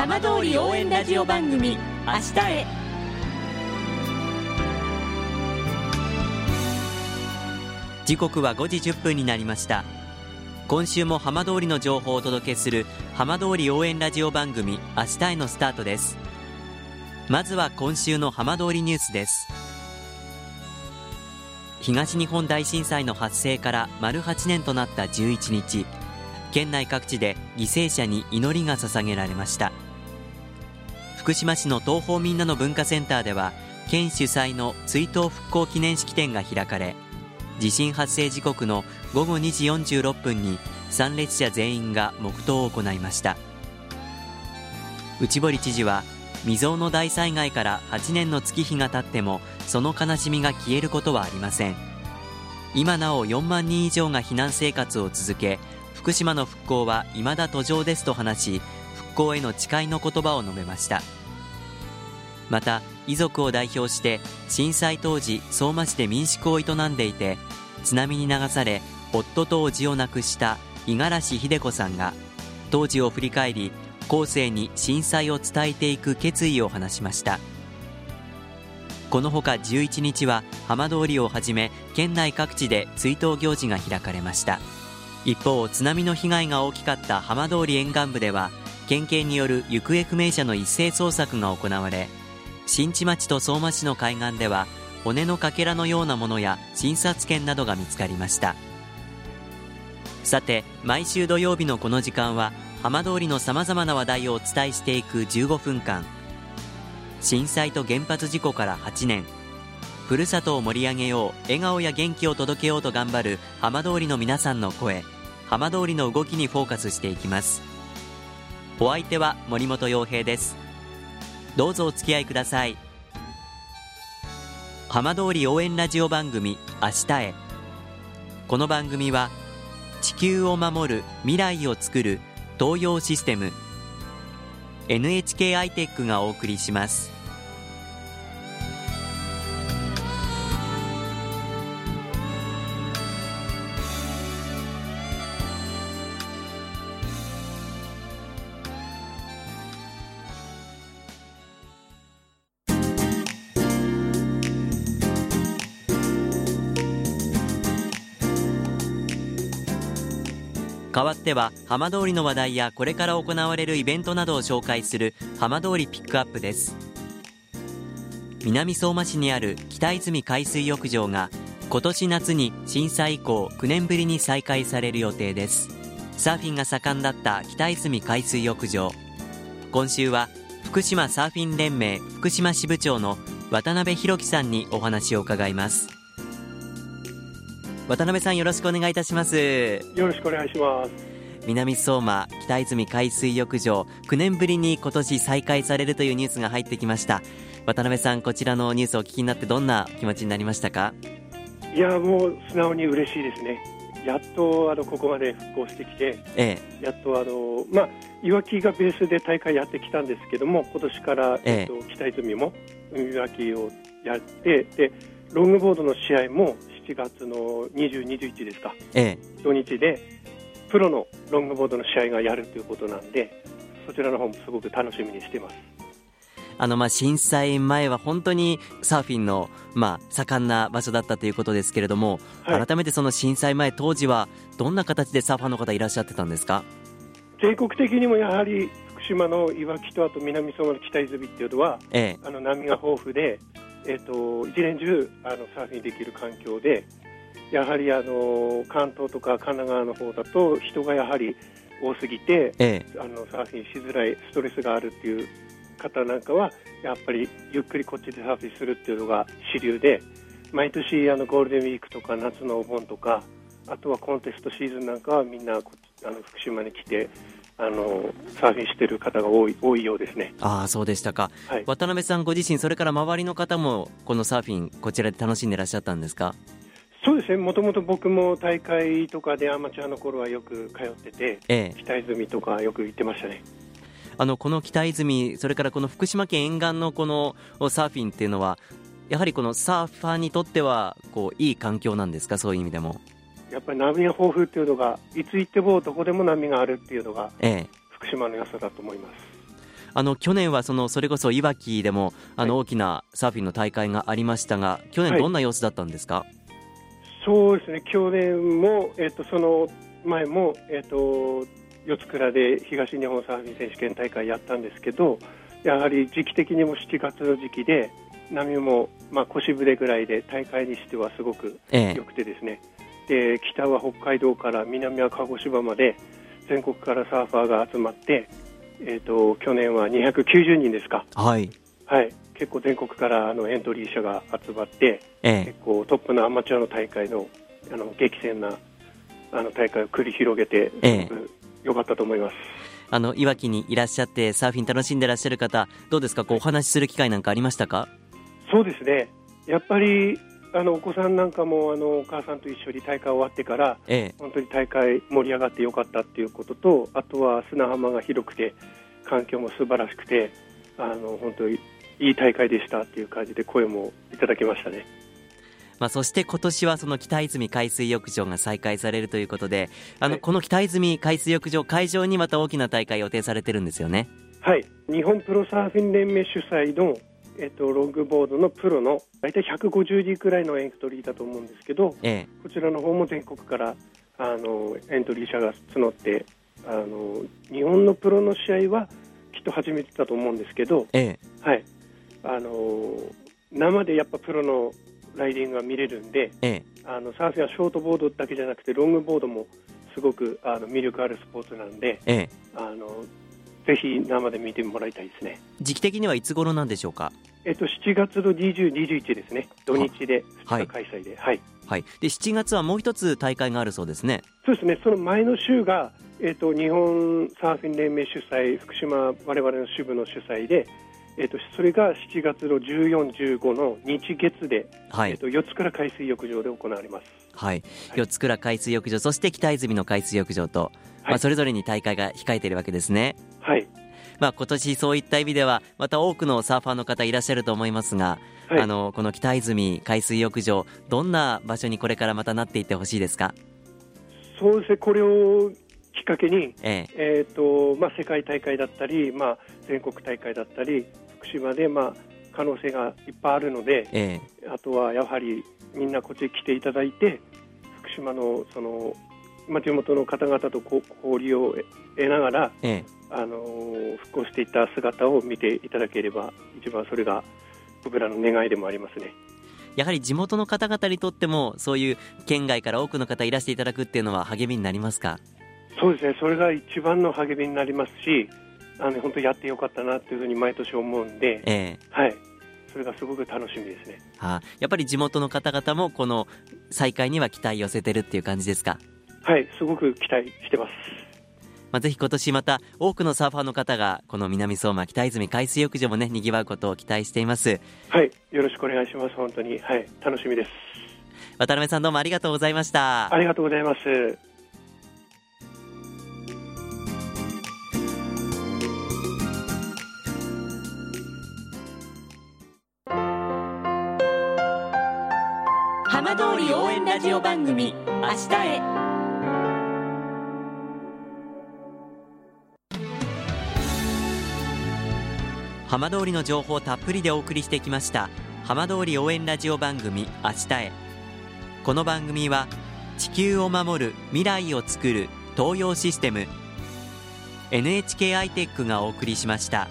浜通り応援ラジオ番組明日へ。時刻は5時1分になりました。今週も浜通りの情報をお届けする浜通り応援ラジオ番組明日へのスタートです。まずは今週の浜通りニュースです。東日本大震災の発生から丸8年となった11日。県内各地で犠牲者に祈りが捧げられました。福島市の東方みんなの文化センターでは県主催の追悼復興記念式典が開かれ地震発生時刻の午後2時46分に参列者全員が黙祷を行いました。内堀知事は未曾有の大災害から8年の月日が経ってもその悲しみが消えることはありません。今なお4万人以上が避難生活を続け福島の復興は未だ途上ですと話し復興への誓いの言葉を述べました。また遺族を代表して震災当時相馬市で民宿を営んでいて津波に流され夫と叔父を亡くした五十嵐秀子さんが当時を振り返り後世に震災を伝えていく決意を話しました。このほか11日は浜通りをはじめ県内各地で追悼行事が開かれました。一方津波の被害が大きかった浜通り沿岸部では県警による行方不明者の一斉捜索が行われ新地町と相馬市の海岸では骨のかけらのようなものや診察券などが見つかりました。さて毎週土曜日のこの時間は浜通りのさまざまな話題をお伝えしていく15分間。震災と原発事故から8年。ふるさとを盛り上げよう笑顔や元気を届けようと頑張る浜通りの皆さんの声。浜通りの動きにフォーカスしていきます。お相手は森本洋平です。どうぞお付き合いください。浜通り応援ラジオ番組明日へ。この番組は地球を守る未来をつくる東洋システム NHK アイテックがお送りします。代わっては浜通りの話題やこれから行われるイベントなどを紹介する浜通りピックアップです。南相馬市にある北泉海水浴場が今年夏に震災以降9年ぶりに再開される予定です。サーフィンが盛んだった北泉海水浴場。今週は福島サーフィン連盟福島支部長の渡辺弘樹さんにお話を伺います。渡辺さんよろしくお願いいたします。よろしくお願いします。南相馬北泉海水浴場9年ぶりに今年再開されるというニュースが入ってきました。渡辺さんこちらのニュースをお聞きになってどんな気持ちになりましたか？いやもう素直に嬉しいですね。やっとあのここまで復興してきて、ええ、やっとあの、まあ、いわきがベースで大会やってきたんですけども今年から、ええ。っと、北泉も海わきをやってでロングボードの試合も7月の20、21ですか、ええ、土日でプロのロングボードの試合がやるということなんでそちらの方もすごく楽しみにしています。あのまあ震災前は本当にサーフィンのまあ盛んな場所だったということですけれども、はい、改めてその震災前当時はどんな形でサーファーの方いらっしゃってたんですか？全国的にもやはり福島のいわきとあと南相馬の北泉っていうのは、ええ、あの波が豊富でえーと、一年中あのサーフィンできる環境でやはりあの関東とか神奈川の方だと人がやはり多すぎて、ええ、あのサーフィンしづらいストレスがあるっていう方なんかはやっぱりゆっくりこっちでサーフィンするっていうのが主流で毎年あのゴールデンウィークとか夏のお盆とかあとはコンテストシーズンなんかはみんなあの福島に来てあのサーフィンしている方が多い多いようですね。ああそうでしたか、はい、渡辺さんご自身、それから周りの方もこのサーフィン、こちらで楽しんでいらっしゃったんですか？そうですね、もともと僕も大会とかでアマチュアの頃はよく通ってて、ええ、北泉とかよく行ってましたね。あのこの北泉、それからこの福島県沿岸のこのサーフィンっていうのは、やはりこのサーファーにとってはこういい環境なんですか、そういう意味でも。やっぱり波が豊富っていうのが、いつ行ってもどこでも波があるっていうのが、ええ、福島の良さだと思います。あの去年はそのそれこそいわきでもあの大きなサーフィンの大会がありましたが、去年どんな様子だったんですか、はい、そうですね。去年も、えっと、その前も、えっと、四つ倉で東日本サーフィン選手権大会やったんですけどやはり時期的にも7月の時期で波も、まあ、腰ぶれぐらいで大会にしてはすごく良くてですね、ええ、で北は北海道から南は鹿児島まで全国からサーファーが集まって、えーと、去年は290人ですか、はい、はい、結構全国からあのエントリー者が集まって、ええ、結構トップのアマチュアの大会のあの激戦なあの大会を繰り広げて、ええ、よかったと思います。あのいわきにいらっしゃってサーフィン楽しんでらっしゃる方どうですか？こうお話しする機会なんかありましたか？そうですね。やっぱりあのお子さんなんかもあのお母さんと一緒に大会終わってから、ええ、本当に大会盛り上がってよかったっていうこととあとは砂浜が広くて環境も素晴らしくてあの本当にいい大会でしたっていう感じで声もいただきましたね。まあ、そして今年はその北泉海水浴場が再開されるということであの、はい、この北泉海水浴場会場にまた大きな大会予定されてるんですよね。はい日本プロサーフィン連盟主催のえっと、ロングボードのプロの大体150時くらいのエントリーだと思うんですけど、ええ、こちらの方も全国からあのエントリー者が募ってあの日本のプロの試合はきっと初めてだと思うんですけど、ええ、はい。あの生でやっぱプロのライディングが見れるんで、ええ、あのサーフィンはショートボードだけじゃなくてロングボードもすごくあの魅力あるスポーツなんで、ええ、あのぜひ生で見てもらいたいですね。時期的にはいつ頃なんでしょうか？えっと、7月の20、21ですね、土日で2日開催で、はい、はい、で7月はもう一つ大会があるそうですね。そうですね、その前の週が、えっと、日本サーフィン連盟主催、福島、われわれの支部の主催で、えっと、それが7月の14、15の日月で、はい、えっと、四つ倉海水浴場で行われます。はい、四つ倉海水浴場、そして北泉の海水浴場と、はい、まあ、それぞれに大会が控えているわけですね。はい。まあ、今年そういった意味ではまた多くのサーファーの方いらっしゃると思いますが、はい、あのこの北泉海水浴場どんな場所にこれからまたなっていってほしいですか？そうですねこれをきっかけに、ええ。えーとまあ、世界大会だったり、まあ、全国大会だったり福島で、まあ、可能性がいっぱいあるので、ええ、あとはやはりみんなこっちに来ていただいて福島のその、まあ、地元の方々と交流を得ながら、ええ、あの復興していった姿を見ていただければ一番それが僕らの願いでもありますね。やはり地元の方々にとってもそういう県外から多くの方いらしていただくっていうのは励みになりますか？そうですね。それが一番の励みになりますしあの本当やってよかったなというふうに毎年思うんで、えー、はい。それがすごく楽しみですね、はあ、やっぱり地元の方々もこの再開には期待寄せてるっていう感じですか？はいすごく期待してます。まあ、ぜひ今年また多くのサーファーの方がこの南相馬北泉海水浴場もね賑わうことを期待しています。はいよろしくお願いします。本当に。はい楽しみです。渡辺さんどうもありがとうございました。ありがとうございます。浜通り応援ラジオ番組明日へ浜通りの情報をたっぷりでお送りしてきました浜通り応援ラジオ番組明日へこの番組は地球を守る未来をつくる東洋システム NHK アイテックがお送りしました。